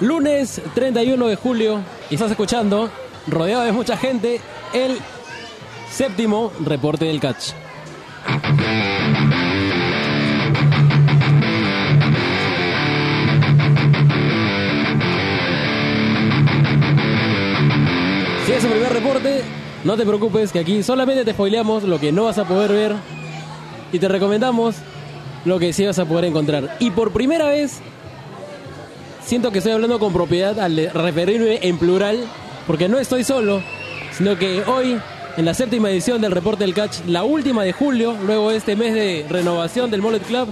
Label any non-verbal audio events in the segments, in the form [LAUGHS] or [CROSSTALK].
Lunes 31 de julio y estás escuchando, rodeado de mucha gente, el séptimo reporte del catch. Si es el primer reporte, no te preocupes que aquí solamente te spoileamos lo que no vas a poder ver y te recomendamos lo que sí vas a poder encontrar. Y por primera vez, siento que estoy hablando con propiedad al referirme en plural, porque no estoy solo, sino que hoy, en la séptima edición del Reporte del Catch, la última de julio, luego de este mes de renovación del Mollet Club,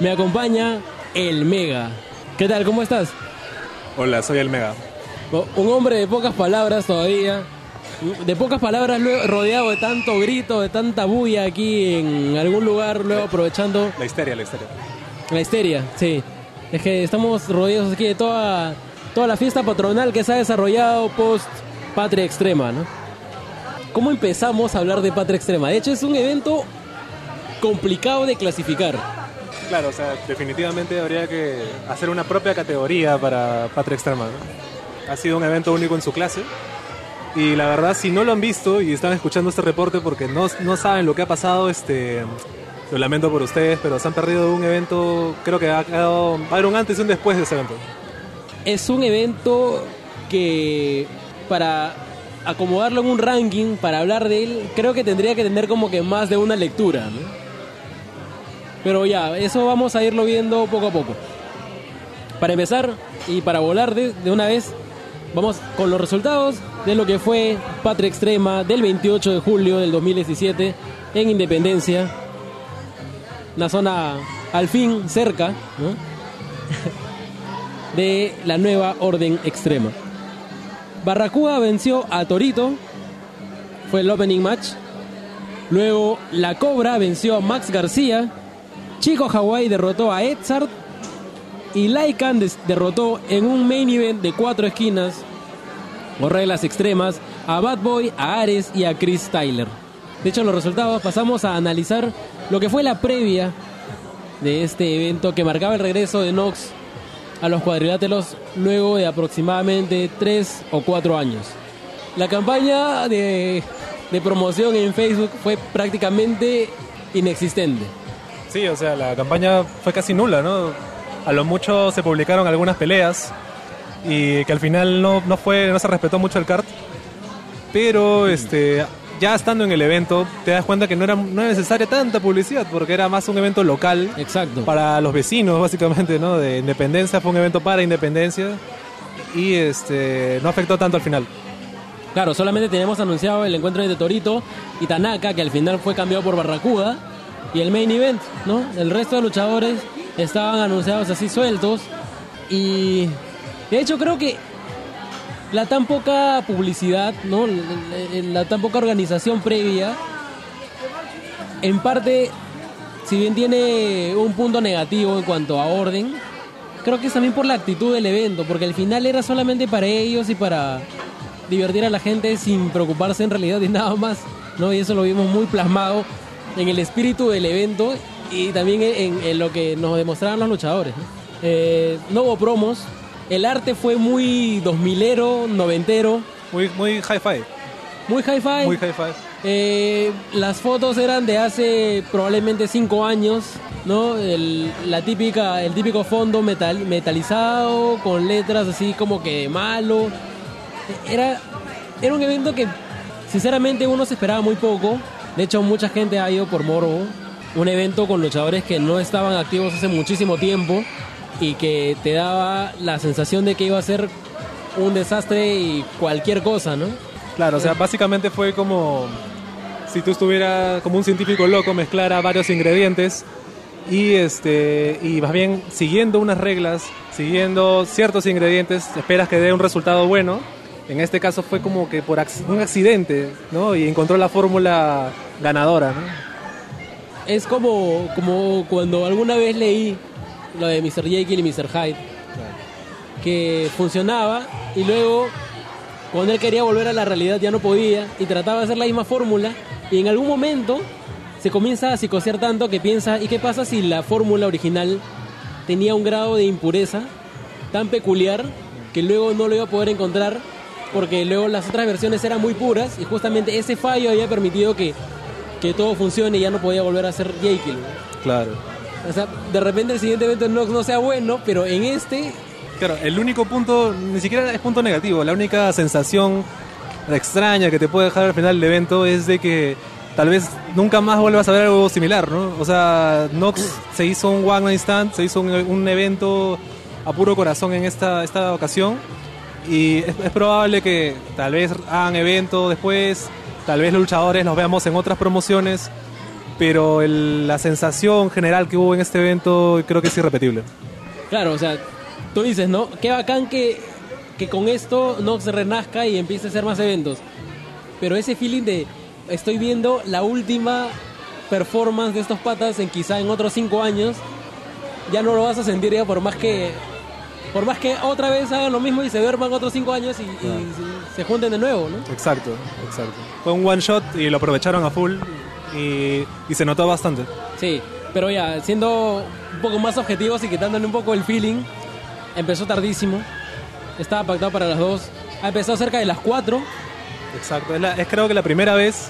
me acompaña el Mega. ¿Qué tal? ¿Cómo estás? Hola, soy el Mega. Un hombre de pocas palabras todavía. De pocas palabras, luego rodeado de tanto grito, de tanta bulla aquí en algún lugar, luego aprovechando La histeria, la histeria. la histeria, sí. Es que estamos rodeados aquí de toda, toda la fiesta patronal que se ha desarrollado post Patria Extrema, ¿no? ¿Cómo empezamos a hablar de Patria Extrema? De hecho, es un evento complicado de clasificar. Claro, o sea, definitivamente habría que hacer una propia categoría para Patria Extrema. Ha sido un evento único en su clase. Y la verdad, si no lo han visto y están escuchando este reporte porque no, no saben lo que ha pasado, este, lo lamento por ustedes, pero se han perdido un evento, creo que ha quedado, va a haber un antes y un después de ese evento. Es un evento que para acomodarlo en un ranking, para hablar de él, creo que tendría que tener como que más de una lectura. Pero ya, eso vamos a irlo viendo poco a poco. Para empezar y para volar de, de una vez, vamos con los resultados de lo que fue Patria Extrema del 28 de julio del 2017 en Independencia. Una zona al fin cerca de la nueva Orden Extrema. Barracuda venció a Torito, fue el opening match. Luego La Cobra venció a Max García. Chico Hawaii derrotó a Edzard. Y des- derrotó en un main event de cuatro esquinas o reglas extremas a Bad Boy, a Ares y a Chris Tyler. De hecho, los resultados pasamos a analizar lo que fue la previa de este evento que marcaba el regreso de Nox a los cuadriláteros luego de aproximadamente tres o cuatro años. La campaña de, promoción en Facebook fue prácticamente inexistente. Sí, o sea, la campaña fue casi nula, ¿no? A lo mucho se publicaron algunas peleas y que al final no, no fue, no se respetó mucho el kart. Pero este, ya estando en el evento, te das cuenta que no era, no era necesaria tanta publicidad, porque era más un evento local Exacto. para los vecinos, básicamente, ¿no? De Independencia, fue un evento para Independencia y este, no afectó tanto al final. Claro, solamente teníamos anunciado el encuentro entre Torito y Tanaka, que al final fue cambiado por Barracuda, y el main event, ¿no? El resto de luchadores estaban anunciados así sueltos, y de hecho creo que la tan poca publicidad, ¿no? La, tan poca organización previa, en parte, si bien tiene un punto negativo en cuanto a orden, creo que es también por la actitud del evento, porque al final era solamente para ellos y para divertir a la gente sin preocuparse en realidad de nada más, ¿no? Y eso lo vimos muy plasmado en el espíritu del evento y también en, lo que nos demostraron los luchadores. ¿no? Eh, no hubo promos, el arte fue muy 2000ero, noventero, Muy, muy hi-fi, muy hi-fi. muy hi-fi. Eh, las fotos eran de hace probablemente cinco años, ¿no? El, la típica, el típico fondo metal, metalizado con letras así como que malo. Era, era un evento que sinceramente uno se esperaba muy poco. De hecho, mucha gente ha ido por morbo. Un evento con luchadores que no estaban activos hace muchísimo tiempo y que te daba la sensación de que iba a ser un desastre y cualquier cosa, ¿no? Claro, o sea, básicamente fue como si tú estuvieras como un científico loco, mezclara varios ingredientes y este y más bien siguiendo unas reglas, siguiendo ciertos ingredientes, esperas que dé un resultado bueno. En este caso fue como que por un accidente, ¿no? Y encontró la fórmula ganadora, ¿no? Es como, como cuando alguna vez leí lo de Mr. Jekyll y Mr. Hyde, que funcionaba y luego cuando él quería volver a la realidad ya no podía y trataba de hacer la misma fórmula y en algún momento se comienza a psicosear tanto que piensa, ¿y qué pasa si la fórmula original tenía un grado de impureza tan peculiar que luego no lo iba a poder encontrar porque luego las otras versiones eran muy puras y justamente ese fallo había permitido que, que todo funcione y ya no podía volver a ser Jekyll. Claro. O sea, de repente el siguiente evento no, no sea bueno, pero en este Claro, el único punto, ni siquiera es punto negativo, la única sensación extraña que te puede dejar al final del evento es de que tal vez nunca más vuelvas a ver algo similar, ¿no? O sea, Nox se hizo un One Night Stand, se hizo un, un evento a puro corazón en esta, esta ocasión y es, es probable que tal vez hagan evento después, tal vez los luchadores los veamos en otras promociones, pero el- la sensación general que hubo en este evento creo que es irrepetible. Claro, o sea, tú dices, ¿no? Qué bacán que, que con esto Nox renazca y empiece a hacer más eventos. Pero ese feeling de estoy viendo la última performance de estos patas en quizá en otros cinco años, ya no lo vas a sentir ya por más que por más que otra vez hagan lo mismo y se duerman otros cinco años y, y se, se junten de nuevo, ¿no? Exacto, exacto. Fue un one shot y lo aprovecharon a full y, y se notó bastante. Sí, pero ya, siendo un poco más objetivos y quitándole un poco el feeling, empezó tardísimo, estaba pactado para las dos, ha empezado cerca de las cuatro, Exacto. Es, la- es creo que la primera vez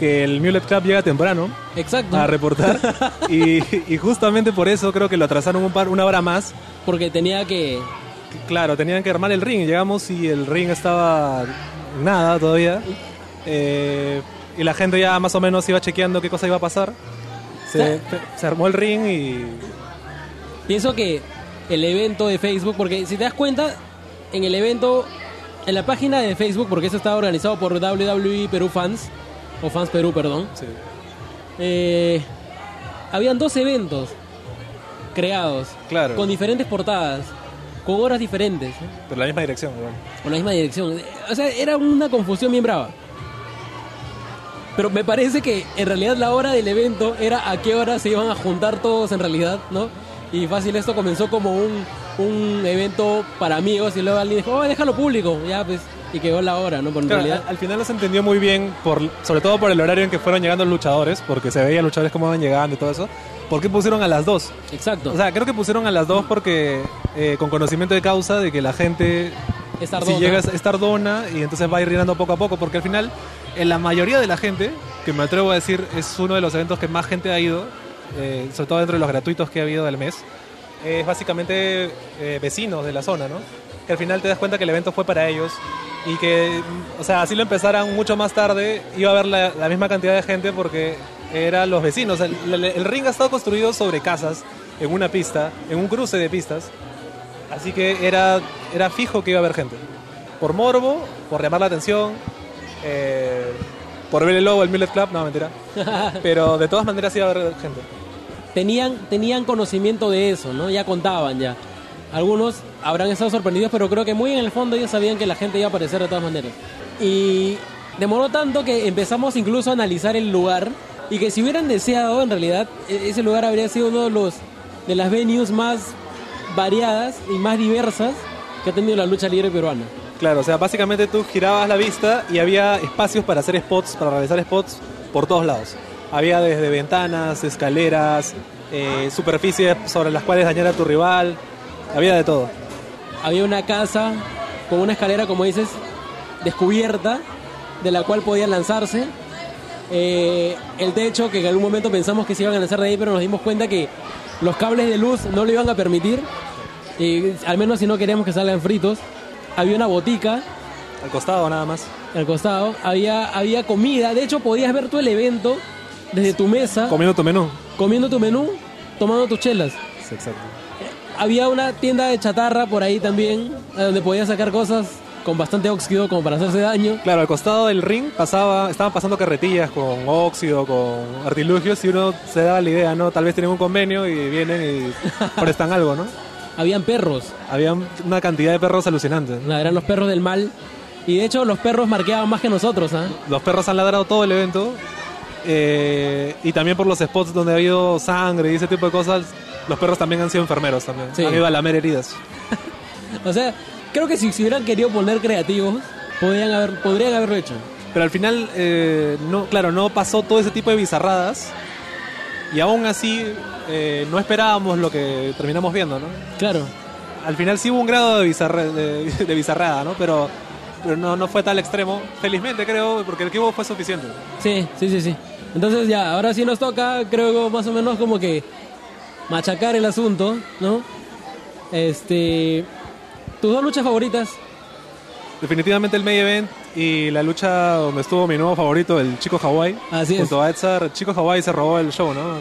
que el Mulet Club llega temprano exacto, a reportar [LAUGHS] y, y justamente por eso creo que lo atrasaron un par, una hora más. porque tenía que... Claro, tenían que armar el ring. Llegamos y el ring estaba nada todavía. Eh, y la gente ya más o menos iba chequeando qué cosa iba a pasar. Se, se armó el ring y Pienso que el evento de Facebook, porque si te das cuenta, en el evento, en la página de Facebook, porque eso estaba organizado por WWE Perú Fans, o Fans Perú, perdón, sí. eh, habían dos eventos creados, Claro. con diferentes portadas, con horas diferentes. Pero la misma dirección. igual. con la misma dirección. O sea, era una confusión bien brava. Pero me parece que en realidad la hora del evento era a qué hora se iban a juntar todos en realidad, ¿no? Y fácil, esto comenzó como un, un evento para amigos y luego alguien dijo, oh, déjalo público, ya pues, y quedó la hora, ¿no? Pero Claro, al, al final no se entendió muy bien, por, sobre todo por el horario en que fueron llegando los luchadores, porque se veía luchadores cómo iban llegando y todo eso. ¿Por qué pusieron a las dos? exacto, O sea, creo que pusieron a las dos porque eh, con conocimiento de causa de que la gente es tardona. si llega es tardona y entonces va a ir llenando poco a poco, porque al final en la mayoría de la gente, que me atrevo a decir es uno de los eventos que más gente ha ido, eh, sobre todo dentro de los gratuitos que ha habido del mes, es básicamente eh, vecinos de la zona, ¿no? Que al final te das cuenta que el evento fue para ellos y que, mm, o sea, así lo empezaran mucho más tarde, iba a haber la, la misma cantidad de gente porque eran los vecinos. El, el- el ring ha estado construido sobre casas, en una pista, en un cruce de pistas, así que era, era fijo que iba a haber gente. Por morbo, por llamar la atención, eh, por ver el logo del Millet Club, no, mentira. [LAUGHS] Pero de todas maneras iba a haber gente. tenían, tenían conocimiento de eso, ¿no? Ya contaban ya. Algunos habrán estado sorprendidos, pero creo que muy en el fondo ellos sabían que la gente iba a aparecer de todas maneras. Y demoró tanto que empezamos incluso a analizar el lugar y que si hubieran deseado, en realidad, e- ese lugar habría sido uno de los de las venues más variadas y más diversas que ha tenido la lucha libre peruana. Claro, o sea, básicamente tú girabas la vista y había espacios para hacer spots, para realizar spots por todos lados. Había desde ventanas, escaleras, eh, superficies sobre las cuales dañar a tu rival, había de todo. Había una casa con una escalera, como dices, descubierta, de la cual podían lanzarse. Eh, el techo, que en algún momento pensamos que se iban a lanzar de ahí, pero nos dimos cuenta que los cables de luz no lo iban a permitir. Y, al menos si no queríamos que salgan fritos. Había una botica Al costado nada más. al costado. Había, había comida. De hecho, podías ver todo el evento desde tu mesa, Comiendo tu menú. comiendo tu menú, tomando tus chelas. Sí, exacto. Había una tienda de chatarra por ahí también, donde podías sacar cosas con bastante óxido como para hacerse daño. Claro, al costado del ring pasaba, estaban pasando carretillas con óxido, con artilugios y uno se daba la idea, ¿no? Tal vez tienen un convenio y vienen y [LAUGHS] prestan algo, ¿no? Habían perros, Había una cantidad de perros alucinantes. eran los perros del mal. Y de hecho los perros marqueaban más que nosotros, ¿ah? Los perros han ladrado todo el evento. eh, y también por los spots donde ha habido sangre y ese tipo de cosas, los perros también han sido enfermeros también. Sí. Han ido a lamer heridas. [LAUGHS] O sea, creo que si se hubieran querido poner creativos, podrían, haber, podrían haberlo hecho. Pero al final, eh, no, claro, no pasó todo ese tipo de bizarradas. Y aún así, eh, no esperábamos lo que terminamos viendo, ¿no? Claro. al final sí hubo un grado de, bizarre- de, de bizarrada, ¿no? Pero, pero no, no fue tal extremo. Felizmente creo, porque el que hubo fue suficiente. Sí, sí, sí, sí. Entonces ya, ahora sí nos toca, creo más o menos como que machacar el asunto, ¿no? Este, tus dos luchas favoritas. Definitivamente el main event y la lucha donde estuvo mi nuevo favorito, el Chico Hawaii. Así es. Junto a Edzar, Chico Hawaii se robó el show, ¿no?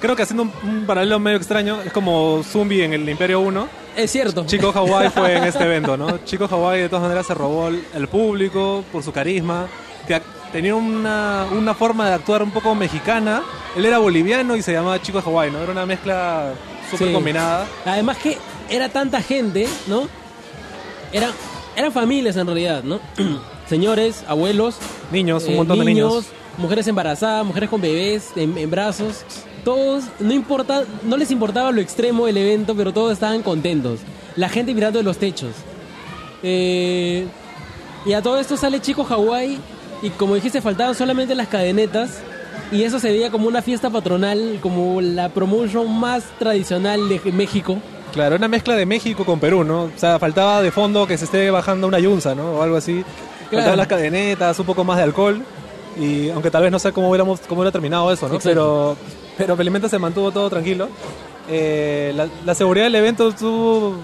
Creo que haciendo un, un paralelo medio extraño, es como Zumbi en el Imperio 1. Es cierto. Chico Hawaii fue en este [LAUGHS] evento, ¿no? Chico Hawaii de todas maneras se robó el, el público por su carisma, que tenía una, una forma de actuar un poco mexicana. Él era boliviano y se llamaba Chico Hawaii, ¿no? Era una mezcla súper Sí. combinada. Además que era tanta gente, ¿no? Eran, eran familias en realidad, ¿no? [CLEARS THROAT] Señores, abuelos, Niños, un eh, montón de niños. mujeres embarazadas, mujeres con bebés en, en brazos. Todos, no importa, no les importaba lo extremo del evento, pero todos estaban contentos. La gente mirando de los techos. Eh, y a todo esto sale Chico Hawái y como dijiste faltaban solamente las cadenetas y eso se veía como una fiesta patronal, como la promotion más tradicional de México. Claro, una mezcla de México con Perú, ¿no? O sea, faltaba de fondo que se esté bajando una yunza, ¿no? O algo así. Claro. Faltaban las cadenetas, un poco más de alcohol. Y aunque tal vez no sé cómo hubiéramos cómo hubiera terminado eso, ¿no? Exacto. Pero, pero felizmente se mantuvo todo tranquilo. Eh, la, la seguridad del evento estuvo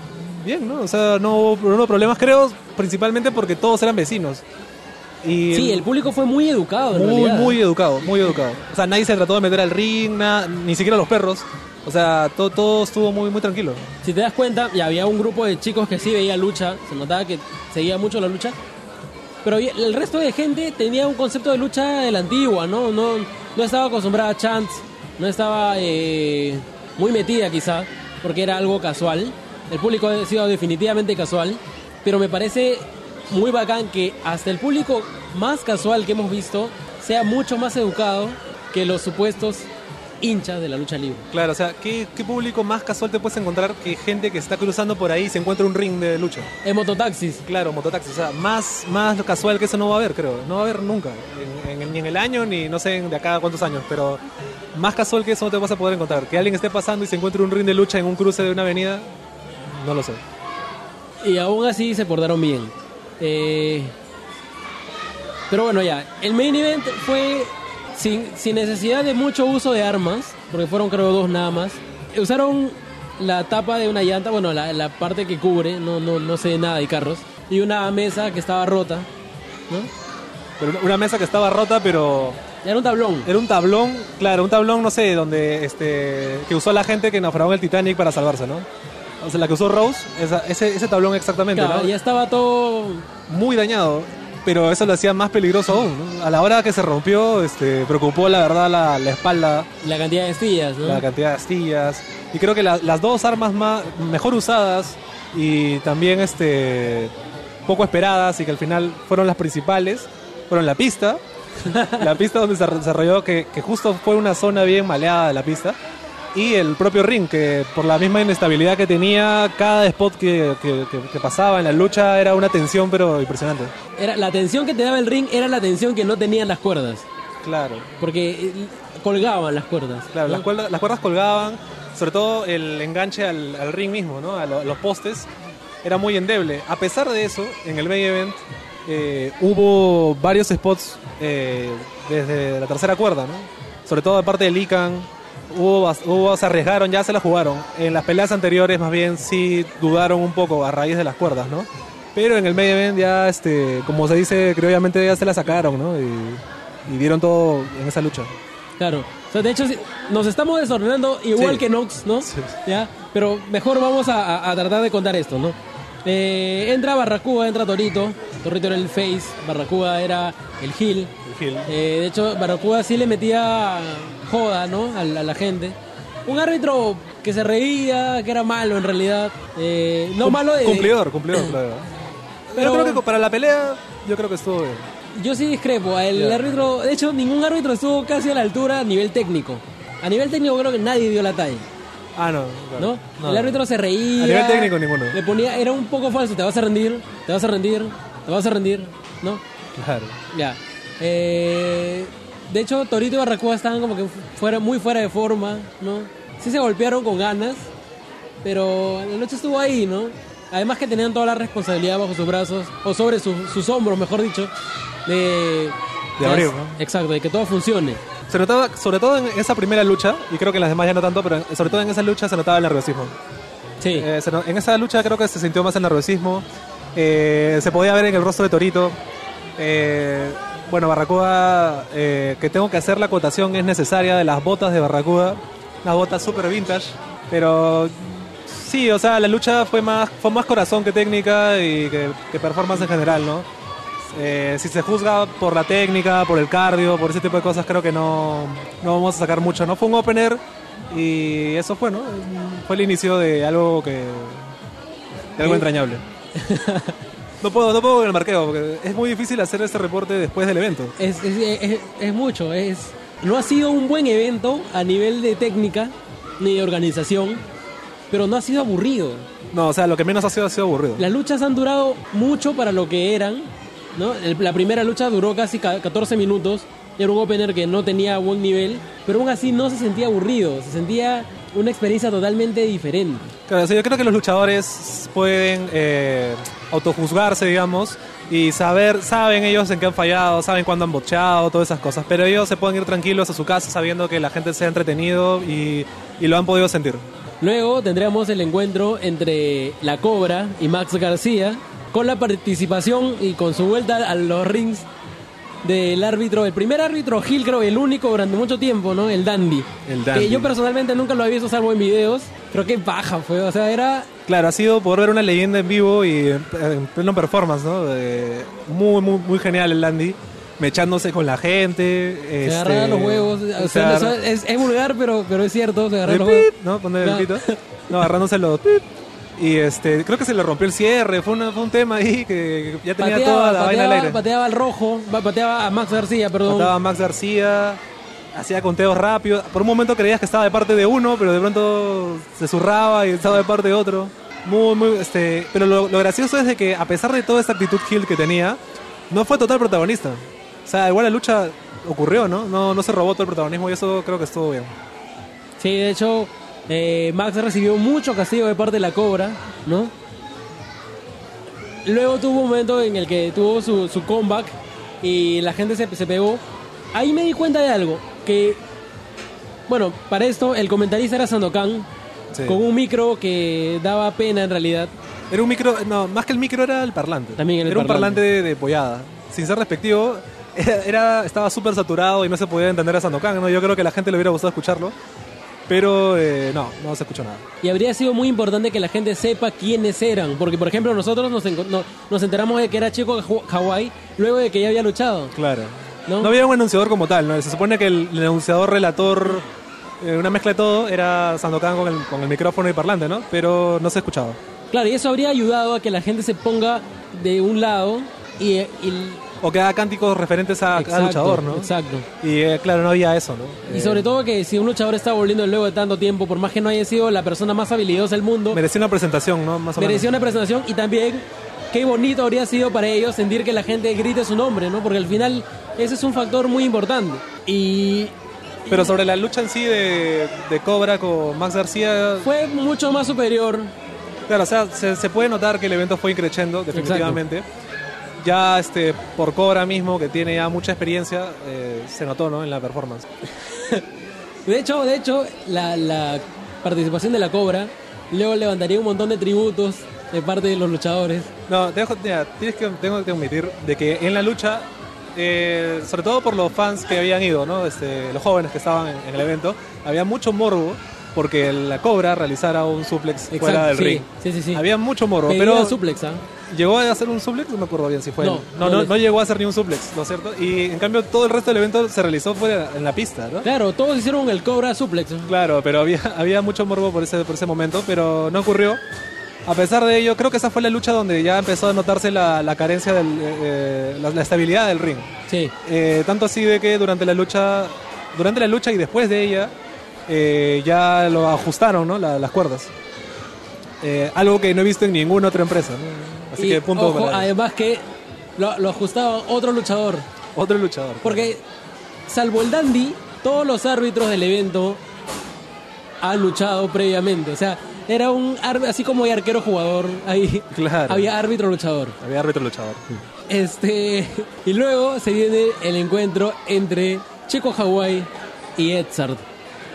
bien, ¿no? O sea, no hubo, no hubo problemas, creo, principalmente porque todos eran vecinos. Y Sí, el público fue muy educado en muy, realidad. muy educado, muy educado. O sea, nadie se trató de meter al ring, na- ni siquiera los perros. O sea, todo, todo estuvo muy, muy tranquilo. Si te das cuenta, ya había un grupo de chicos que sí veía lucha, se notaba que seguía mucho la lucha, pero el resto de gente tenía un concepto de lucha de la antigua, ¿no? No, no estaba acostumbrada a chants, no estaba eh, muy metida quizá, porque era algo casual. El público ha sido definitivamente casual, pero me parece muy bacán que hasta el público más casual que hemos visto sea mucho más educado que los supuestos hinchas de la lucha libre. Claro, o sea, ¿qué, qué público más casual te puedes encontrar que gente que está cruzando por ahí y se encuentra un ring de lucha? En mototaxis. Claro, mototaxi. O sea, más, más casual que eso no va a haber, creo. No va a haber nunca. En- en- ni en el año, ni no sé de acá a cuántos años. Pero más casual que eso no te vas a poder encontrar. Que alguien esté pasando y se encuentre un ring de lucha en un cruce de una avenida, no lo sé. Y aún así se portaron bien. Eh, pero bueno, ya. El main event fue sin, sin necesidad de mucho uso de armas, porque fueron creo dos nada más. Usaron la tapa de una llanta, bueno, la, la parte que cubre, no, no, no sé nada de carros, y una mesa que estaba rota, ¿no? Pero una- mesa que estaba rota, pero Era un tablón. era un tablón, claro, un tablón, no sé, donde este que usó la gente que naufragó en el Titanic para salvarse, ¿no? O sea, la que usó Rose, esa- ese, ese tablón exactamente, Claro, ¿no? ya estaba todo muy dañado, pero eso lo hacía más peligroso aún. ¿no? A la hora que se rompió, este, preocupó la verdad la, la espalda, la cantidad de estillas, ¿no? la cantidad de astillas. Y creo que la- las dos armas más, mejor usadas y también este, poco esperadas y que al final fueron las principales, fueron la pista. [LAUGHS] la pista donde se desarrolló, que, que justo fue una zona bien maleada de la pista. Y el propio ring, que por la misma inestabilidad que tenía, cada spot que, que- que- que pasaba en la lucha era una tensión, pero impresionante. Era, la tensión que te daba el ring era la tensión que no tenían las cuerdas, Claro, porque eh, colgaban las cuerdas. claro, ¿no? las, cuerdas, las cuerdas colgaban, sobre todo el enganche al, al ring mismo, ¿no? a, lo- a los postes, era muy endeble. A pesar de eso, en el main event eh, hubo varios spots eh, desde la tercera cuerda, ¿no? sobre todo de parte de Lican. Hubo, hubo, se arriesgaron, ya se la jugaron. En las peleas anteriores, más bien, sí dudaron un poco a raíz de las cuerdas, ¿no? Pero en el main event ya, este, como se dice, creo obviamente ya se la sacaron, ¿no? Y, y dieron todo en esa lucha. Claro. O sea, de hecho, nos estamos desordenando igual Sí. que Nox, ¿no? Sí. ¿Ya? Pero mejor vamos a, a- a tratar de contar esto, ¿no? Eh, entra Barracuda, entra Torito. Torito era el face, Barracuda era el heel. El heel. Eh, de hecho, Barracuda sí le metía joda, ¿no? A, la- a la gente. Un árbitro que se reía, que era malo en realidad. Eh, no Cum- malo de... Cumplidor, cumplidor, [CLEARS THROAT] claro. Pero creo que para la pelea, yo creo que estuvo bien. Yo sí discrepo. El árbitro, de hecho, ningún árbitro estuvo casi a la altura a nivel técnico. A nivel técnico creo que nadie dio la talla, Ah, no. ¿no? claro. El árbitro se reía. A nivel técnico, ninguno. Le ponía, era un poco falso. Te vas a rendir, te vas a rendir, te vas a rendir, ¿no? Claro. Ya. Eh, de hecho, Torito y Barracuda estaban como que fuera, muy fuera de forma, ¿no? Sí se golpearon con ganas, pero la lucha estuvo ahí, ¿no? Además que tenían toda la responsabilidad bajo sus brazos, o sobre su- sus hombros, mejor dicho, de... De abrir, ¿no? Exacto, de que todo funcione. Se notaba, sobre todo en esa primera lucha, y creo que en las demás ya no tanto, pero sobre todo en esa lucha se notaba el nerviosismo. Sí, Eh, se en esa lucha creo que se sintió más el nerviosismo. Eh, se podía ver en el rostro de Torito. Eh, bueno, Barracuda, eh, que tengo que hacer la acotación es necesaria de las botas de Barracuda. Unas botas super vintage. Pero sí, o sea, la lucha fue más, fue más corazón que técnica y que, que performance en general, ¿no? Eh, si se juzga por la técnica, por el cardio, por ese tipo de cosas, creo que no, no vamos a sacar mucho, ¿no? Fue un opener y eso fue, ¿no? Fue el inicio de algo que... de algo entrañable. No puedo, no puedo con el marqueo, porque es muy difícil hacer este reporte después del evento. es, es, es- es mucho, es... No ha sido un buen evento a nivel de técnica ni de organización, pero no ha sido aburrido. No, o sea, lo que menos ha sido ha sido aburrido. Las luchas han durado mucho para lo que eran, ¿no? La primera lucha duró casi ca- 14 minutos, era un opener que no tenía buen nivel, pero aún así no se sentía aburrido, se sentía una experiencia totalmente diferente. Claro, o sea, yo creo que los luchadores pueden eh, autojuzgarse, digamos, y saber, saben ellos en qué han fallado, saben cuándo han bocheado, todas esas cosas, pero ellos se pueden ir tranquilos a su casa sabiendo que la gente se ha entretenido y, y lo han podido sentir. Luego tendríamos el encuentro entre La Cobra y Max García, con la participación y con su vuelta a los rings del árbitro, el primer árbitro Gil, creo, el único durante mucho tiempo, ¿no? El Dandy. El Dandy. Que yo personalmente nunca lo había visto salvo en videos. Creo que baja fue, o sea, era Claro, ha sido poder ver una leyenda en vivo y en en pleno performance, ¿no? Eh, muy, muy, muy genial el Landy, mechándose con la gente. Se este, agarraba los huevos. o se sea, agarra- es, es vulgar, pero, pero es cierto. Se agarraba el los huevos. ¿no? Poner el pito. No, [LAUGHS] agarrándose los. Y este, creo que se le rompió el cierre, fue, una- fue un tema ahí que ya tenía Pateaba, toda la vaina al pateaba, aire. pateaba al rojo, pateaba a Max García, perdón. Mataba a Max García, hacía conteos rápidos. Por un momento creías que estaba de parte de uno, pero de pronto se zurraba y estaba de parte de otro. Muy, muy, este, pero lo, lo gracioso es de que a pesar de toda esta actitud heel que tenía, no fue total protagonista. O sea, igual la lucha ocurrió, ¿no? No, no se robó todo el protagonismo y eso creo que estuvo bien. Sí, de hecho, eh, Max recibió mucho castigo de parte de la Cobra, ¿no? Luego tuvo un momento en el que tuvo su, su comeback y la gente se, se pegó. Ahí me di cuenta de algo, que, bueno, para esto el comentarista era Sandokan, Sí. con un micro que daba pena en realidad. Era un micro, no, más que el micro era el parlante. También era el un parlante. de, de pollada. Sin ser respectivo, era, [LAUGHS] era- estaba súper saturado y no se podía entender a Sandokan, ¿no? Yo creo que la gente le hubiera gustado escucharlo, pero eh, no, no se escuchó nada. Y habría sido muy importante que la gente sepa quiénes eran, porque por ejemplo nosotros nos, no- nos enteramos de que era chico Hawái luego de que ya había luchado. Claro. ¿No? ¿No? había un anunciador como tal, ¿no? Se supone que el, el anunciador relator, eh, una mezcla de todo, era Sandokan con el, con el micrófono y parlante, ¿no? Pero no se escuchaba. Claro, y eso habría ayudado a que la gente se ponga de un lado y, y- O que haga cánticos referentes a cada luchador, ¿no? Exacto. Y eh, claro, no había eso, ¿no? Y Eh, sobre todo que si un luchador está volviendo luego de tanto tiempo, por más que no haya sido la persona más habilidosa del mundo, Merecía una presentación, ¿no? Más o merecía menos. una presentación y también qué bonito habría sido para ellos sentir que la gente grite su nombre, ¿no? Porque al final ese es un factor muy importante. Y Pero sobre la lucha en sí de, de Cobra con Max García, fue mucho más superior. claro, o sea, se, se puede notar que el evento fue increchendo, definitivamente. Ya este, por Cobra mismo, que tiene ya mucha experiencia, eh, se notó, ¿no? En la performance. [LAUGHS] De hecho, de hecho, la, la participación de la Cobra luego levantaría un montón de tributos de parte de los luchadores. No, dejo- mira, tienes que, tengo que admitir de que en la lucha, eh, sobre todo por los fans que habían ido, ¿no? Este, los jóvenes que estaban en, en el evento, había mucho morbo porque la Cobra realizara un suplex fuera Exacto, del sí, ring. sí, sí, sí. Había mucho morbo, Pedía pero suplex, ¿ah? llegó a hacer un suplex, no me acuerdo bien si fue. No, él. no, no no, llegó a hacer ni un suplex, ¿no es cierto? Y en cambio todo el resto del evento se realizó fuera en la pista, ¿no? Claro, todos hicieron el Cobra suplex. Claro, pero había, [LAUGHS] había mucho morbo por ese, por ese momento, pero no ocurrió. A pesar de ello, creo que esa fue la lucha donde ya empezó a notarse la, la carencia, de la, la estabilidad del ring. Sí. Eh, tanto así de que durante la lucha, durante la lucha y después de ella, eh, ya lo ajustaron, ¿no? La- las cuerdas. Eh, algo que no he visto en ninguna otra empresa. ¿no? Así Y, que punto ojo, además que lo, lo ajustaba otro luchador. otro luchador. Porque, salvo el Dandy, todos los árbitros del evento han luchado previamente. O sea, era un así como hay arquero jugador, ahí [LAUGHS] Claro. había árbitro luchador. Había árbitro luchador. Este, y luego se viene el encuentro entre Checo Hawaii y Edzard,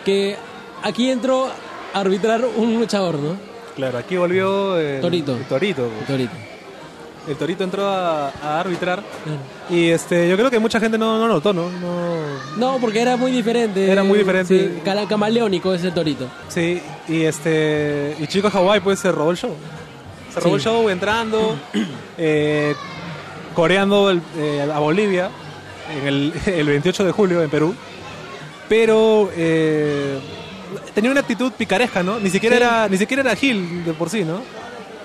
que aquí entró a arbitrar un luchador, ¿no? Claro, aquí volvió el Torito. el Torito. pues. Torito. El Torito entró a, a arbitrar y este, yo creo que mucha gente no, no notó, ¿no? no No, porque era muy diferente. Era muy diferente. Sí, camaleónico ese Torito. Sí, y este y Chico Hawaii pues se robó el show. Se robó Sí. el show entrando, [CLEARS THROAT] eh, coreando el- eh, a Bolivia en el, [LAUGHS] el 28 de julio en Perú. Pero eh, tenía una actitud picaresca, ¿no? Ni siquiera Sí. era ni siquiera era Gil de por sí, ¿no?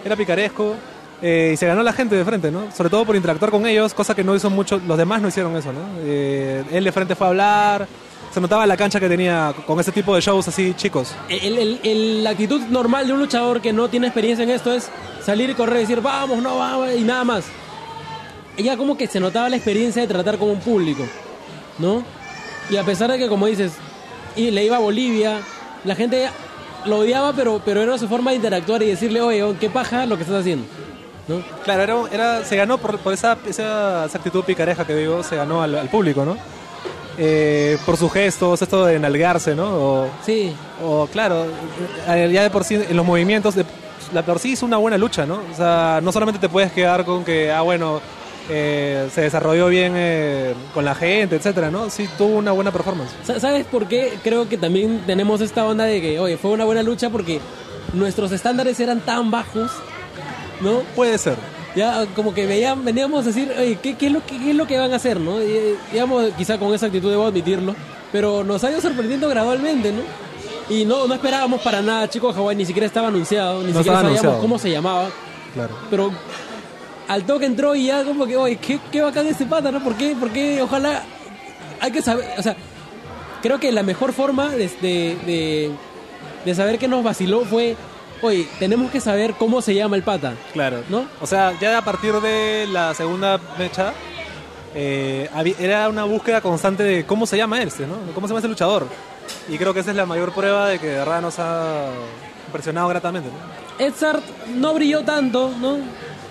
Era picaresco. eh, y se ganó la gente de frente, ¿no? Sobre todo por interactuar con ellos, cosa que no hizo mucho, los demás no hicieron eso, ¿no? Eh, él de frente fue a hablar, se notaba la cancha que tenía con ese tipo de shows así chicos. El- el- el- la actitud normal de un luchador que no tiene experiencia en esto es salir y correr y decir vamos, no vamos y nada más. Ella como que se notaba la experiencia de tratar con un público, ¿no? Y a pesar de que como dices, y le iba a Bolivia, la gente lo odiaba, pero, pero era su forma de interactuar y decirle, oye, qué paja lo que estás haciendo, ¿no? Claro, era, era- se ganó por, por esa, esa, esa actitud picareja que digo, se ganó al, al público, ¿no? Eh, por sus gestos, esto de enalgarse, ¿no? O, Sí, o, claro, eh, ya de por sí, en los movimientos, de, la por sí hizo una buena lucha, ¿no? O sea, no solamente te puedes quedar con que, ah, bueno, eh, se desarrolló bien eh, con la gente, etcétera, ¿no? Sí, tuvo una buena performance. Sa- ¿Sabes por qué? Creo que también tenemos esta onda de que, oye, fue una buena lucha porque nuestros estándares eran tan bajos, ¿no? Puede ser. Ya como que veían, veníamos a decir, oye, ¿qué, qué es lo que, qué es lo que van a hacer, no? Y, eh, digamos, quizá con esa actitud debo admitirlo, pero nos ha ido sorprendiendo gradualmente, ¿no? Y no, no esperábamos para nada, chicos, Hawái ni siquiera estaba anunciado, ni No siquiera sabíamos anunciado. cómo se llamaba, Claro. pero al toque entró y ya como que, oye, qué, qué bacán ese pata, ¿no? ¿Por qué? ¿Por qué? Ojalá, hay que saber, o sea, creo que la mejor forma de, de, de, de saber que nos vaciló fue, oye, tenemos que saber cómo se llama el pata. Claro. ¿No? O sea, ya a partir de la segunda fecha, eh, era una búsqueda constante de cómo se llama este, ¿no? ¿Cómo se llama ese luchador? Y creo que esa es la mayor prueba de que de verdad nos ha impresionado gratamente, ¿no? Edzard no brilló tanto, ¿no?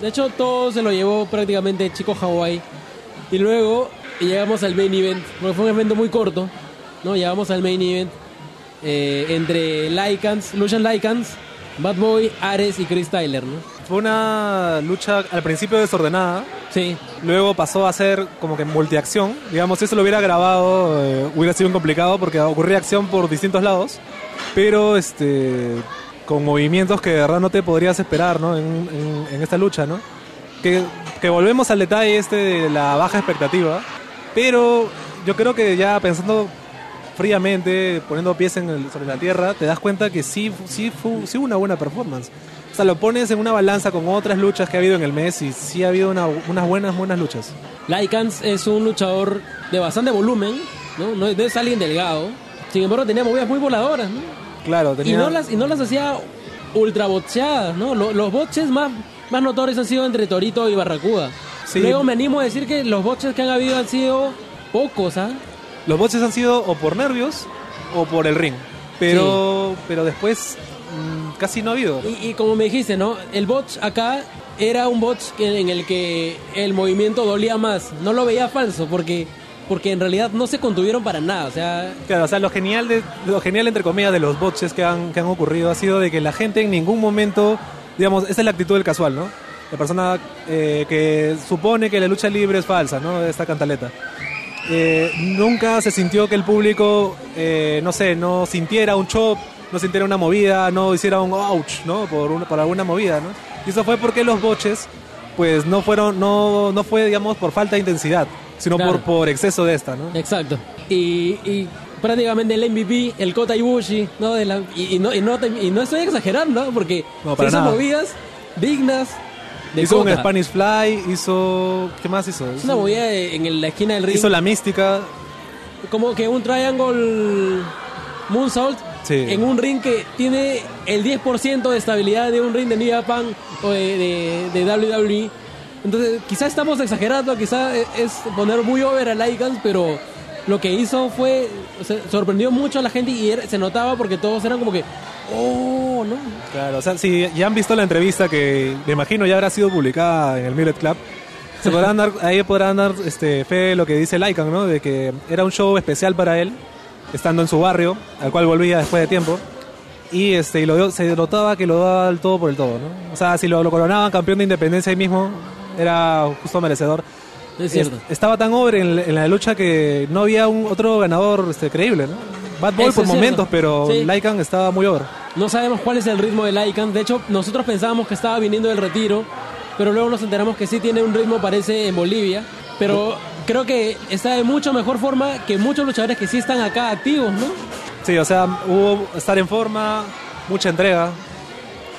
De hecho, todo se lo llevó prácticamente Chico Hawaii. Y luego llegamos al main event, porque fue un evento muy corto, ¿no? Llegamos al main event eh, entre Lycans, Lucian Lycans, Bad Boy, Ares y Chris Tyler, ¿no? Fue una lucha al principio desordenada, Sí, luego pasó a ser como que multiacción. Digamos, si eso lo hubiera grabado, eh, hubiera sido complicado porque ocurría acción por distintos lados, pero este con movimientos que de verdad no te podrías esperar ¿no? en, en- en esta lucha. ¿no? Que, que volvemos al detalle este de la baja expectativa, pero yo creo que ya pensando fríamente, poniendo pies en el- sobre la tierra, te das cuenta que sí, sí, fue, sí hubo una buena performance. O sea, lo pones en una balanza con otras luchas que ha habido en el mes y sí ha habido una- unas buenas, buenas luchas. Lycans es un luchador de bastante volumen, ¿no? No es, alguien delgado. Sin embargo, tenía movidas muy voladoras, ¿no? Claro, Y tenía... no las, y no las hacía ultra bocheadas, ¿no? Lo- Los, boches más, más notorios han sido entre Torito y Barracuda. Sí. Luego me animo a decir que los boches que han habido han sido pocos, ¿ah? Los boches han sido o por nervios o por el ring. Pero, pero después mm, casi no ha habido. Y, y como me dijiste, ¿no? El botch acá era un botch en el que el movimiento dolía más. No lo veía falso porque, porque en realidad no se contuvieron para nada. O sea, Claro, o sea, lo genial, de, lo genial entre comillas de los boches que han, que han ocurrido ha sido de que la gente en ningún momento, digamos, esa es la actitud del casual, ¿no? La persona eh, que supone que la lucha libre es falsa, ¿no? Esta cantaleta. Eh, nunca se sintió que el público, eh, no sé, no sintiera un chop, no sintiera una movida, no hiciera un ouch, ¿no? Por, una- por alguna movida, ¿no? Y eso fue porque los boches, pues no fueron, no, no fue, digamos, por falta de intensidad, sino Claro. por, por exceso de esta, ¿no? exacto. Y, y prácticamente el MVP, el Kota Ibushi, ¿no? De la- y, y no, y, no, te- y no estoy exagerando, ¿no? Porque No, para hizo nada. movidas dignas de hizo Kota. un Spanish Fly, hizo. ¿Qué más hizo? Una movida de- en la esquina del ring. Hizo la mística. como que un triangle moonsault Sí. en un ring que tiene el 10% de estabilidad de un ring de New Japan o de, de, de WWE. Entonces, quizás estamos exagerando, quizás es poner muy over a Lycans, pero lo que hizo fue, o sea, sorprendió mucho a la gente y se notaba porque todos eran como que, oh, ¿no? Claro, o sea, si ya han visto la entrevista que me imagino ya habrá sido publicada en el Millet Club, se [LAUGHS] podrán dar, ahí podrán dar este, fe de lo que dice Lycan, ¿no? De que era un show especial para él, estando en su barrio, al cual volvía después de tiempo. Y, este, y lo, se notaba que lo daba el todo por el todo, ¿no? O sea, si lo, lo coronaban campeón de independencia ahí mismo, era justo merecedor. Es cierto. Es- estaba tan over en, en la lucha que no había un otro ganador este, creíble, ¿no? Bad Boy Eso por momentos, pero Sí. Lycan estaba muy over. No sabemos cuál es el ritmo de Lycan. De hecho, nosotros pensábamos que estaba viniendo del retiro, pero luego nos enteramos que sí tiene un ritmo, parece, en Bolivia. Pero creo que está de mucho mejor forma que muchos luchadores que sí están acá activos, ¿no? Sí, o sea, hubo estar en forma, mucha entrega,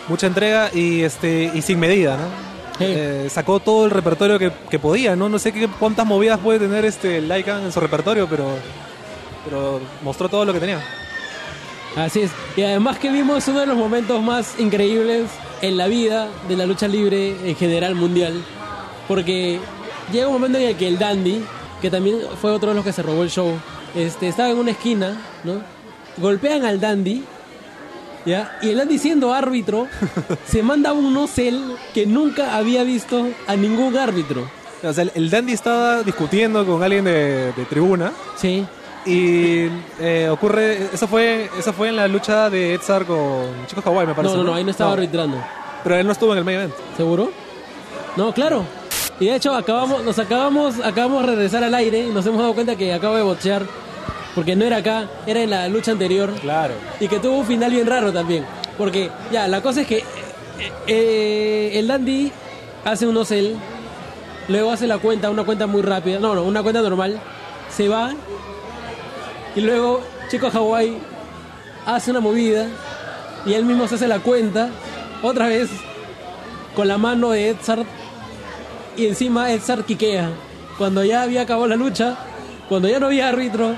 mucha entrega y este y sin medida, ¿no? Sí. Eh, sacó todo el repertorio que, que podía, ¿no? No sé qué, cuántas movidas puede tener este Lycan en su repertorio, pero, pero mostró todo lo que tenía. Así es. Y además que vimos uno de los momentos más increíbles en la vida de la lucha libre en general mundial. Porque llega un momento en el que el Dandy, que también fue otro de los que se robó el show, este, estaba en una esquina, ¿no? Golpean al Dandy, ¿ya? Y el Dandy siendo árbitro, se manda un no-cel que nunca había visto a ningún árbitro. O sea, el, el Dandy estaba discutiendo con alguien de, de tribuna Sí. y eh, ocurre, eso fue, eso fue en la lucha de Edsar con Chico Hawaii, me parece. No, no, no, ahí no estaba arbitrando. Pero él no estuvo en el main event. ¿Seguro? No, claro. Y de hecho acabamos, nos acabamos, acabamos de regresar al aire y nos hemos dado cuenta que acabo de bochear. Porque no era acá, era en la lucha anterior. Claro. Y que tuvo un final bien raro también. Porque, ya, la cosa es que eh, eh, el Dandy hace un ocel, luego hace la cuenta, una cuenta muy rápida, no, no, una cuenta normal, se va, y luego Chico Hawái hace una movida, y él mismo se hace la cuenta, otra vez, con la mano de Edzard, y encima Edzard quiquea. Cuando ya había acabado la lucha, cuando ya no había árbitro,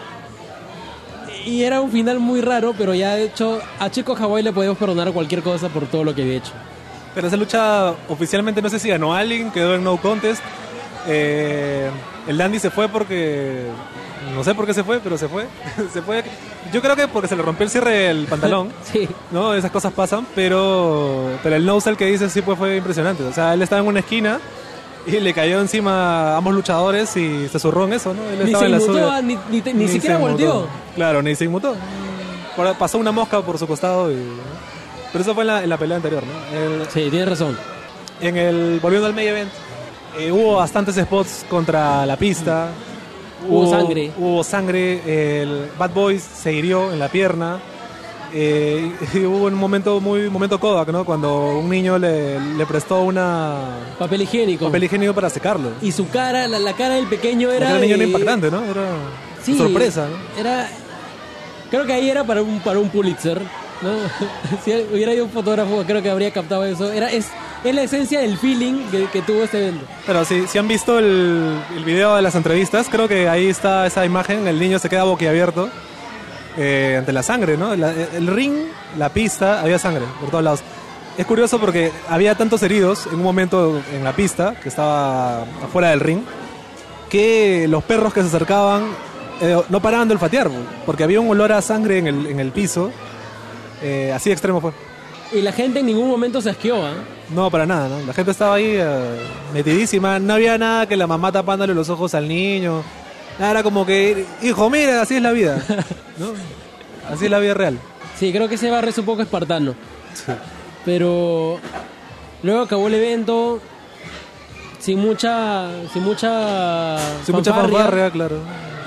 y era un final muy raro, pero ya de hecho a Chico Hawái le podemos perdonar cualquier cosa por todo lo que había hecho. Pero esa lucha oficialmente no sé si ganó alguien, quedó en no contest. Eh, el Dandy se fue porque no sé por qué se fue, pero se fue. [LAUGHS] se fue. Yo creo que porque se le rompió el cierre del [LAUGHS] pantalón. Sí, No, esas cosas pasan, pero pero el no sell que dice sí pues fue impresionante. O sea, él estaba en una esquina y le cayó encima a ambos luchadores y se zurró en eso, ¿no? Él ni se inmutó, siquiera volteó. Claro, ni se inmutó. Pasó una mosca por su costado y pero eso fue en la, en la pelea anterior, ¿no? El- Sí, tienes razón. en el volviendo al main event eh, hubo bastantes spots contra la pista Hubo sangre. hubo sangre el Bad Boys se hirió en la pierna eh, [LAUGHS] y hubo un momento muy momento Kodak no cuando un niño le, le prestó una Papel higiénico. papel higiénico para secarlo Y su cara, la, la cara del pequeño era. era el niño de- era impactante no era Sí, sorpresa ¿no? Era. Creo que ahí era para un, para un Pulitzer. ¿no? [LAUGHS] si hubiera ido un fotógrafo, creo que habría captado eso. Era, es, es la esencia del feeling que, que tuvo este evento. Pero si, si han visto el, el video de las entrevistas, creo que ahí está esa imagen, el niño se queda boquiabierto eh, ante la sangre, ¿no? La- el ring, la pista, había sangre por todos lados. Es curioso porque había tantos heridos en un momento en la pista, que estaba afuera del ring, que los perros que se acercaban eh, no paraban de olfatear, porque había un olor a sangre en el, en el piso. Eh, así de extremo fue. Y la gente en ningún momento se asqueó, ¿ah? No, para nada, ¿no? La gente estaba ahí eh, metidísima. No había nada que la mamá tapándole los ojos al niño. Nada, Era como que, hijo, mira, así es la vida. [LAUGHS] ¿no? Así es la vida real. Sí, creo que ese barrio es un poco espartano. Pero luego acabó el evento sin mucha sin mucha Sin mucha fanfarria. claro.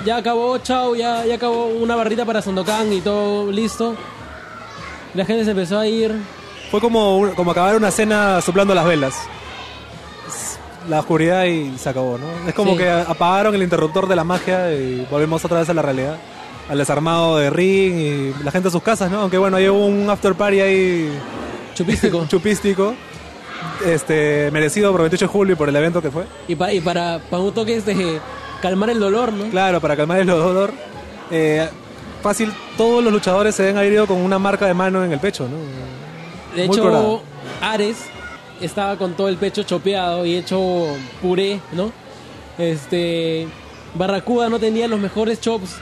Ya acabó, chao, ya, ya acabó una barrita para Sandokan y todo listo. La gente se empezó a ir. Fue como, como acabar una cena soplando las velas. La oscuridad y se acabó, ¿no? Es como Sí. que apagaron el interruptor de la magia y volvemos otra vez a la realidad. Al desarmado de ring y la gente a sus casas, ¿no? Aunque bueno, hubo un after party ahí [LAUGHS] Chupístico. [LAUGHS] chupístico. Este, merecido por 28 de julio y por el evento que fue. y, pa- y para, para un toque de calmar el dolor, ¿no? Claro, para calmar el dolor. Eh, fácil, todos los luchadores se ven haber ido con una marca de mano en el pecho, ¿no? De Muy hecho, colorado. Ares estaba con todo el pecho chopeado y hecho puré, ¿no? Este. Barracuda no tenía los mejores chops,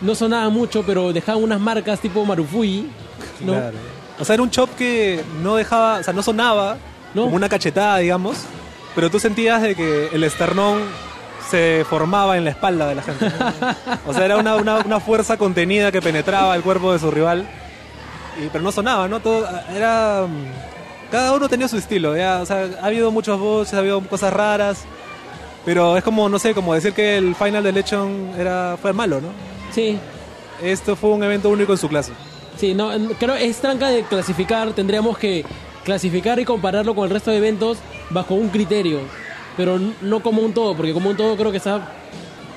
no sonaba mucho, pero dejaba unas marcas tipo Marufuji, ¿no? Claro. O sea, era un chop que no dejaba, o sea, no sonaba No. como una cachetada, digamos, pero tú sentías de que el esternón se formaba en la espalda de la gente. O sea, era una, una- una fuerza contenida que penetraba el cuerpo de su rival, y, pero no sonaba, ¿no? Todo, era... Cada uno tenía su estilo, ya, o sea, ha habido muchos voces, ha habido cosas raras, pero es como, no sé, como decir que el final de Lechon era, fue malo, ¿no? Sí, Esto fue un evento único en su clase. sí, no, creo es tranca de clasificar, tendríamos que clasificar y compararlo con el resto de eventos bajo un criterio, pero no como un todo, porque como un todo creo que está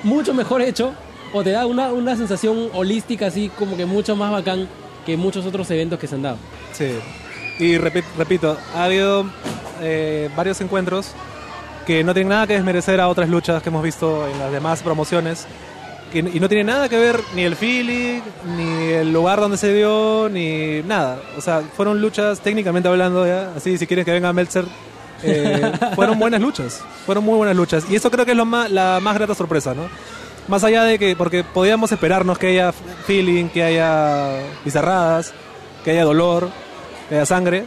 mucho mejor hecho o te da una, una sensación holística así como que mucho más bacán que muchos otros eventos que se han dado. Sí. Y repi- repito, ha habido eh, varios encuentros que no tienen nada que desmerecer a otras luchas que hemos visto en las demás promociones. que- y no tiene nada que ver ni el feeling, ni el lugar donde se dio, ni nada. O sea, fueron luchas técnicamente hablando, ya. Así, si quieren que venga Meltzer, eh, [LAUGHS] fueron buenas luchas. Fueron muy buenas luchas. Y eso creo que es lo más, la más grata sorpresa, ¿no? Más allá de que, porque podíamos esperarnos que haya feeling, que haya bizarradas, que haya dolor, haya sangre,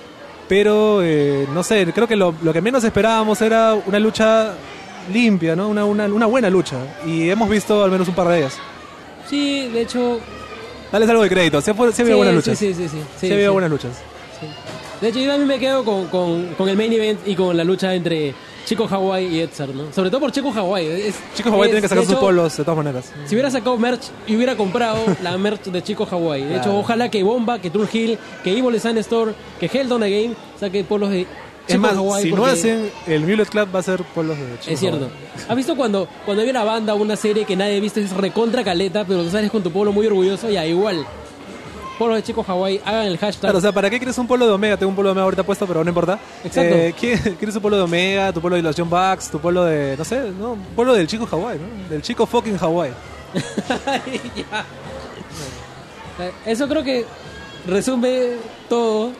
pero eh, no sé, creo que lo, lo que menos esperábamos era una lucha limpia, ¿no? Una, una, una buena lucha. Y hemos visto al menos un par de ellas. Sí, de hecho... Dales algo de crédito, sí, fue- sí había sí, buenas luchas. Sí, sí, sí. Sí sí, había sí. buenas luchas. De hecho, yo también me quedo con, con, con el main event y con la lucha entre Chico Hawaii y Edsar, ¿no? Sobre todo por Chico Hawaii. Es, Chicos, Hawaii es- tienen que sacar sus hecho, polos de todas maneras. Si hubiera sacado merch y hubiera comprado [LAUGHS] la merch de Chico Hawaii. De hecho, Claro. ojalá que Bomba, que True Hill, que Evil Design Store, que Hell the Game saque polos de Es Chico más, Hawaii. si no porque- hacen, el Mulet Club va a ser polos de Chicos Es cierto. Hawaii. ¿Has visto cuando, cuando hay una banda o una serie que nadie ha visto es recontra caleta, pero tú sales con tu polo muy orgulloso? Ya, igual. Polo de Chico Hawaii, hagan el hashtag. Claro, o sea, ¿para qué quieres un polo de Omega? Tengo un polo de Omega ahorita puesto, pero no importa. Exacto. Eh, ¿qué- [LAUGHS] ¿Quieres un polo de Omega, tu polo de los John Bucks, tu polo de, no sé, no, polo del chico Hawaii, ¿no? Del chico fucking Hawaii. Ya. [LAUGHS] Eso creo que resume todo.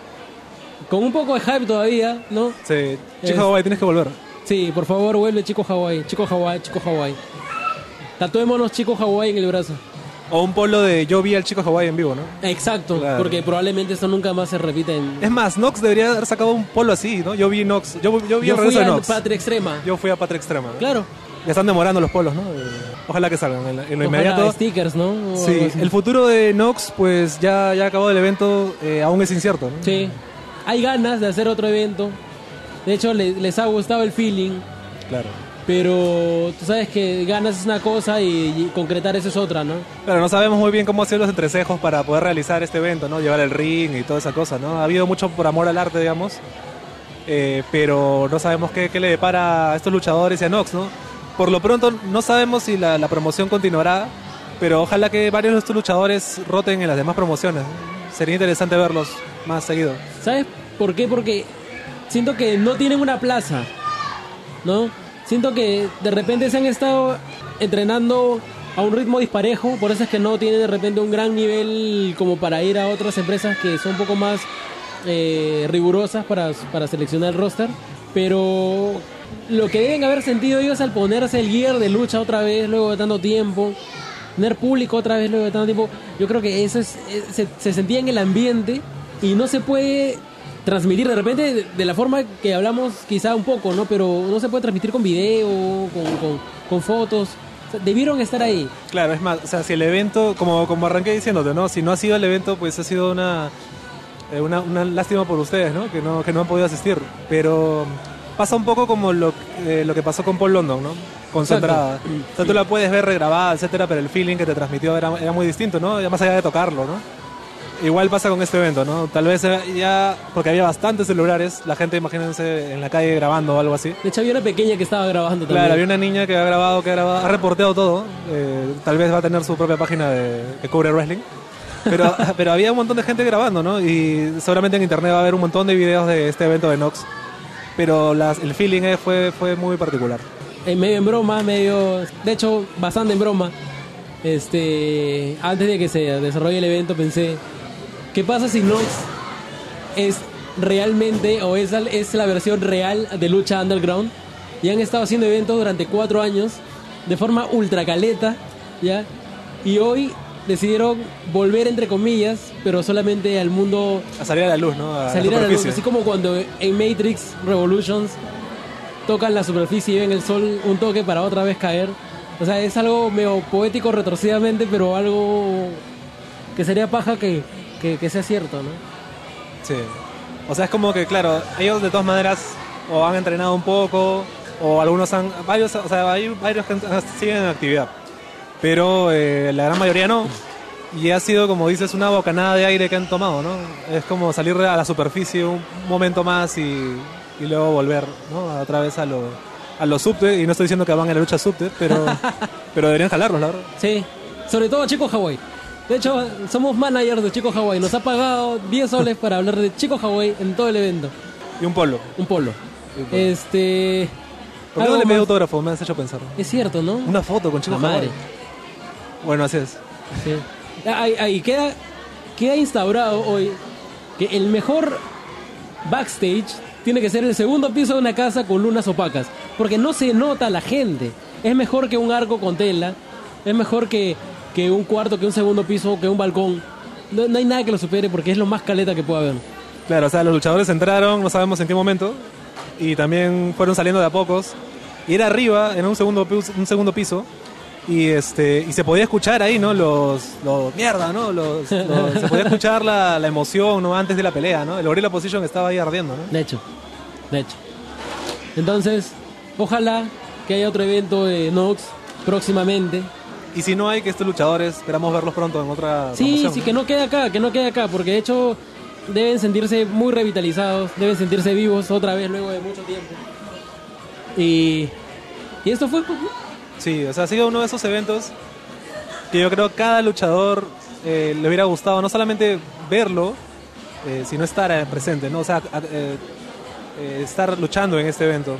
Con un poco de hype todavía, ¿no? Sí, chico Es- Hawaii, tienes que volver. Sí, por favor, vuelve Chico Hawaii. Chico Hawaii, Chico Hawaii. Tatuémonos Chico Hawaii en el brazo. O un polo de yo vi al chico Hawaii en vivo, ¿no? Exacto, Claro. porque probablemente esto nunca más se repita en... Es más, Nox debería haber sacado un polo así, ¿no? Yo vi Nox, yo, yo vi Yo el fui de Nox. Patria Extrema. Yo fui a Patria Extrema. ¿no? Claro. Ya están demorando los polos, ¿no? Ojalá que salgan en, lo Ojalá inmediato. stickers, ¿no? O Sí, el futuro de Nox, pues ya, ya acabó el evento, eh, aún es incierto, ¿no? Sí. Hay ganas de hacer otro evento. De hecho, le- les ha gustado el feeling. Claro. Pero tú sabes que ganas es una cosa y, y concretar eso es otra, ¿no? Claro, no sabemos muy bien cómo hacer los entrecejos para poder realizar este evento, ¿no? Llevar el ring y toda esa cosa, ¿no? Ha habido mucho por amor al arte, digamos, eh, pero no sabemos qué, qué le depara a estos luchadores y a Nox, ¿no? Por lo pronto no sabemos si la, la promoción continuará, pero ojalá que varios de estos luchadores roten en las demás promociones. Sería interesante verlos más seguido. ¿Sabes por qué? Porque siento que no tienen una plaza, ¿no? Siento que de repente se han estado entrenando a un ritmo disparejo, por eso es que no tienen de repente un gran nivel como para ir a otras empresas que son un poco más eh, rigurosas para, para seleccionar el roster, pero lo que deben haber sentido ellos al ponerse el gear de lucha otra vez luego de tanto tiempo, tener público otra vez luego de tanto tiempo, yo creo que eso es, es- se, se sentía en el ambiente y no se puede transmitir de repente de, de la forma que hablamos quizá un poco, ¿no? Pero no se puede transmitir con video, con, con- con fotos. O sea, debieron estar ahí. Claro, es más, o sea, si el evento, como, como arranqué diciéndote, ¿no? Si no ha sido el evento, pues ha sido una, eh, una, una lástima por ustedes, ¿no? Que, ¿no? que no han podido asistir. Pero pasa un poco como lo, eh, lo que pasó con Paul London, ¿no? Concentrada. O sea, tú la puedes ver regrabada, etcétera, pero el feeling que te transmitió era, era muy distinto, ¿no? Ya más allá de tocarlo, ¿no? Igual pasa con este evento, ¿no? Tal vez eh, ya, porque había bastantes celulares, la gente, imagínense, en la calle grabando o algo así. De hecho, había una pequeña que estaba grabando también. Claro, había una niña que ha grabado, que ha grabado, ha reporteado todo. eh, tal vez va a tener su propia página de, que cubre wrestling. Pero, [LAUGHS] pero había un montón de gente grabando, ¿no? Y seguramente en internet va a haber un montón de videos de este evento de Nox. Pero las- el feeling eh, fue, fue muy particular. en medio en broma, medio, de hecho, bastante en broma. Este, antes de que se desarrolle el evento pensé, ¿qué pasa si Nox es realmente o es, la versión real de lucha underground? Y han estado haciendo eventos durante cuatro años de forma ultra caleta, ¿ya? Y hoy decidieron volver, entre comillas, pero solamente al mundo A salir a la luz, ¿no? A la salir a la luz, así como cuando en Matrix Revolutions tocan la superficie y ven el sol un toque para otra vez caer. O sea, es algo medio poético retorcidamente, pero algo que sería paja que, que, que sea cierto, ¿no? Sí. O sea, es como que, claro, ellos de todas maneras o han entrenado un poco, o algunos han, varios, o sea, hay varios que siguen en actividad, pero eh, la gran mayoría no. Y ha sido, como dices, una bocanada de aire que han tomado, ¿no? Es como salir a la superficie un momento más y, y luego volver, ¿no? Otra vez a lo, a los subte, y no estoy diciendo que van a la lucha subte, pero, [LAUGHS] pero deberían jalarlos, la verdad. Sí, sobre todo Chico Hawaii. De hecho, somos managers de Chico Hawaii. Nos ha pagado 10 soles para hablar de Chico Hawaii en todo el evento. Y un polo. Un polo. Y un polo. Este. ¿Por qué no algo le pedí más. autógrafo? Me has hecho pensar. Es cierto, ¿no? Una foto con Chico La madre. Hawaii. Bueno, así es. Sí. Ahí, ahí queda, queda instaurado hoy que el mejor backstage tiene que ser el segundo piso de una casa con lunas opacas. Porque no se nota la gente. Es mejor que un arco con tela. Es mejor que, que un cuarto, que un segundo piso, que un balcón. No, no hay nada que lo supere porque es lo más caleta que pueda haber. Claro, o sea, los luchadores entraron, no sabemos en qué momento, y también fueron saliendo de a pocos. Y era arriba, en un segundo, un segundo piso, y este y se podía escuchar ahí, ¿no? Los, los mierda, ¿no? Los, los- se podía escuchar la, la emoción, ¿no? Antes de la pelea, ¿no? El Gorilla Position estaba ahí ardiendo, ¿no? De hecho, de hecho. Entonces, ojalá que haya otro evento de Nox próximamente. Y si no hay que estos luchadores, esperamos verlos pronto en otra Sí, promoción, sí, que no quede acá, que no quede acá, porque de hecho deben sentirse muy revitalizados, deben sentirse vivos otra vez luego de mucho tiempo. Y, y esto fue, pues. Sí, o sea, ha sido uno de esos eventos que yo creo cada luchador eh, le hubiera gustado no solamente verlo, eh, sino estar eh, presente, ¿no? O sea, a- eh, estar luchando en este evento.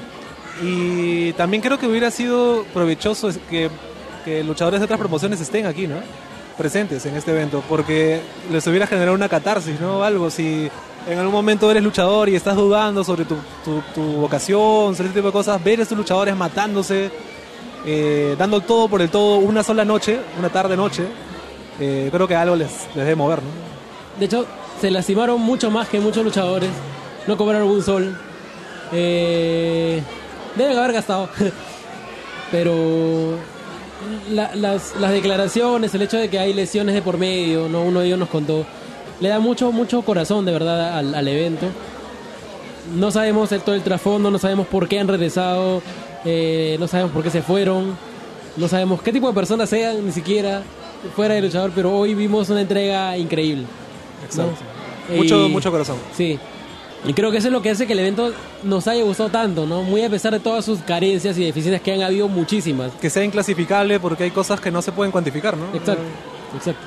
Y también creo que hubiera sido provechoso que, que luchadores de otras promociones estén aquí, ¿no? Presentes en este evento, porque les hubiera generado una catarsis, ¿no? Algo, si en algún momento eres luchador y estás dudando sobre tu, tu, vocación, sobre este tipo de cosas, ver a estos luchadores matándose, eh, dando todo por el todo una sola noche, una tarde-noche, eh, creo que algo les, les debe mover, ¿no? de hecho se lastimaron mucho más que muchos luchadores, no cobraron un sol. Eh, deben haber gastado, [LAUGHS] pero la- las, las declaraciones, el hecho de que hay lesiones de por medio, ¿no? uno de ellos nos contó, le da mucho, mucho corazón de verdad al, al evento. No sabemos el, todo el trasfondo, no sabemos por qué han regresado, eh, no sabemos por qué se fueron, no sabemos qué tipo de personas sean, ni siquiera fuera de luchador, pero hoy vimos una entrega increíble. ¿no? Mucho, Y- mucho corazón. Sí. Y creo que eso es lo que hace que el evento nos haya gustado tanto, ¿no? Muy a pesar de todas sus carencias y deficiencias que han habido muchísimas. Que sea inclasificable porque hay cosas que no se pueden cuantificar, ¿no? Exacto, exacto.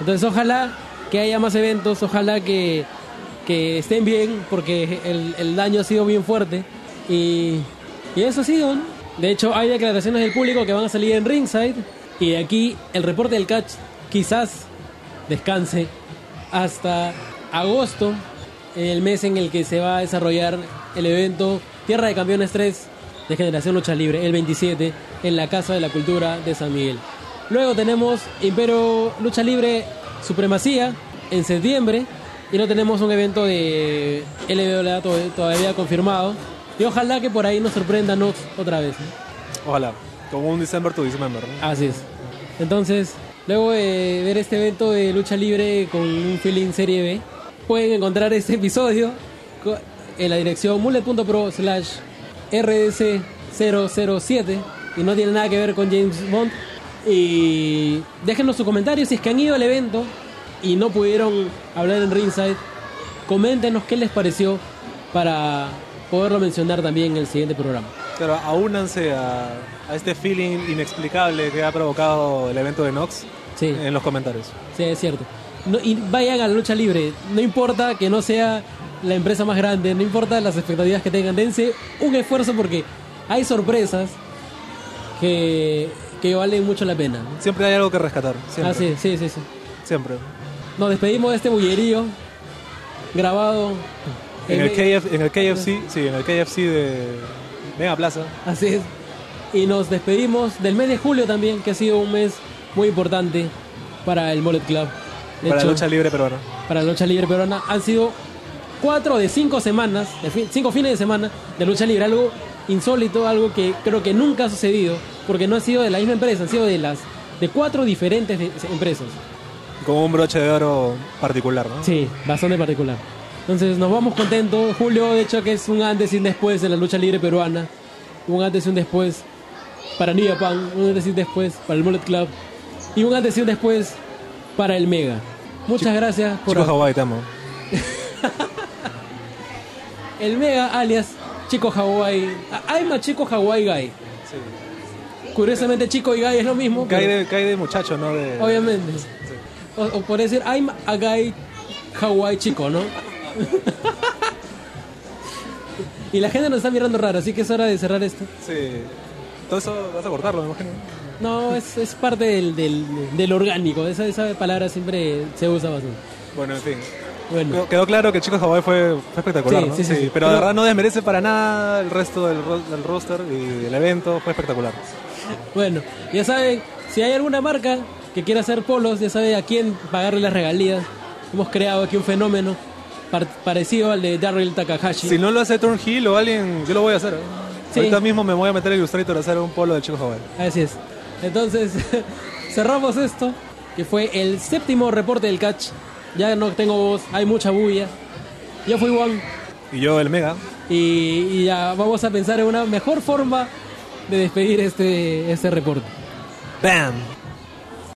Entonces ojalá que haya más eventos, ojalá que, que estén bien, porque el, el daño ha sido bien fuerte. Y, y eso ha sido, ¿no? De hecho, hay declaraciones del público que van a salir en Ringside. Y de aquí el reporte del catch quizás descanse hasta agosto, el mes en el que se va a desarrollar el evento Tierra de Campeones 3 de Generación Lucha Libre, el 27, en la Casa de la Cultura de San Miguel. Luego tenemos Imperio Lucha Libre Supremacía en septiembre y no tenemos un evento de LWA to- todavía confirmado. Y ojalá que por ahí nos sorprenda Nox otra vez. ¿no? Ojalá. Como un December to December, ¿no? Así es. Entonces, luego de ver este evento de lucha libre con un feeling serie B, pueden encontrar este episodio en la dirección mullet.pro slash rdc007 y no tiene nada que ver con James Bond. Y déjenos sus comentarios si es que han ido al evento y no pudieron hablar en Ringside. Coméntenos qué les pareció para poderlo mencionar también en el siguiente programa. Pero aúnanse a, a este feeling inexplicable que ha provocado el evento de Nox Sí. en los comentarios. Sí, es cierto. No, y vayan a la lucha libre. No importa que no sea la empresa más grande, no importa las expectativas que tengan. Dense un esfuerzo porque hay sorpresas que, que valen mucho la pena. Siempre hay algo que rescatar. Siempre. Ah, sí, sí, sí, sí. Siempre. Nos despedimos de este bullerío grabado En el, KF, en el KFC, sí, en el KFC de Mega Plaza. Así es. Y nos despedimos del mes de julio también, que ha sido un mes muy importante para el Mullet Club. De Para hecho, la lucha libre peruana. para la lucha libre peruana han sido cuatro de cinco semanas, de cinco fines de semana de lucha libre, algo insólito, algo que creo que nunca ha sucedido, porque no ha sido de la misma empresa, han sido de las de cuatro diferentes de- empresas. Con un broche de oro particular, ¿no? Sí, bastante particular. Entonces nos vamos contentos. Julio, de hecho, que es un antes y un después de la lucha libre peruana. Un antes y un después para New Japan. Un antes y un después para el Mullet Club. Y un antes y un después para el Mega. Muchas gracias por... Chico Hawaii, te amo. [LAUGHS] El Mega alias Chico Hawaii. A- I'm a Chico Hawaii Guy. Curiosamente, Chico y Guy es lo mismo. Pero- de, cae de muchacho, ¿no? De... Obviamente. O, o por decir, I'm a guy Hawaii chico, ¿no? [LAUGHS] y la gente nos está mirando raro, así que es hora de cerrar esto. Sí. Todo eso vas a cortarlo, me imagino. No, es, es parte del, del, del orgánico. Esa, esa palabra siempre se usa bastante. Bueno, en fin. Bueno, Quedó, claro que Chico Hawaii fue, fue espectacular, Sí, ¿no? sí, sí. Pero, de Pero- verdad no desmerece para nada el resto del, ro- del roster y del evento. Fue espectacular. bueno, ya saben, si hay alguna marca que quiera hacer polos, ya sabe a quién pagarle las regalías. Hemos creado aquí un fenómeno par- parecido al de Daryl Takahashi. Si no lo hace Turnhill o alguien, yo lo voy a hacer. ¿eh? Sí. Ahorita mismo me voy a meter en Illustrator a hacer un polo del Chico Hawaii. Así es. Entonces, [LAUGHS] cerramos esto, que fue el séptimo reporte del catch. Ya no tengo voz, hay mucha bulla. Yo fui Juan Y yo, el Mega. y, y ya vamos a pensar en una mejor forma de despedir este, este reporte. ¡Bam!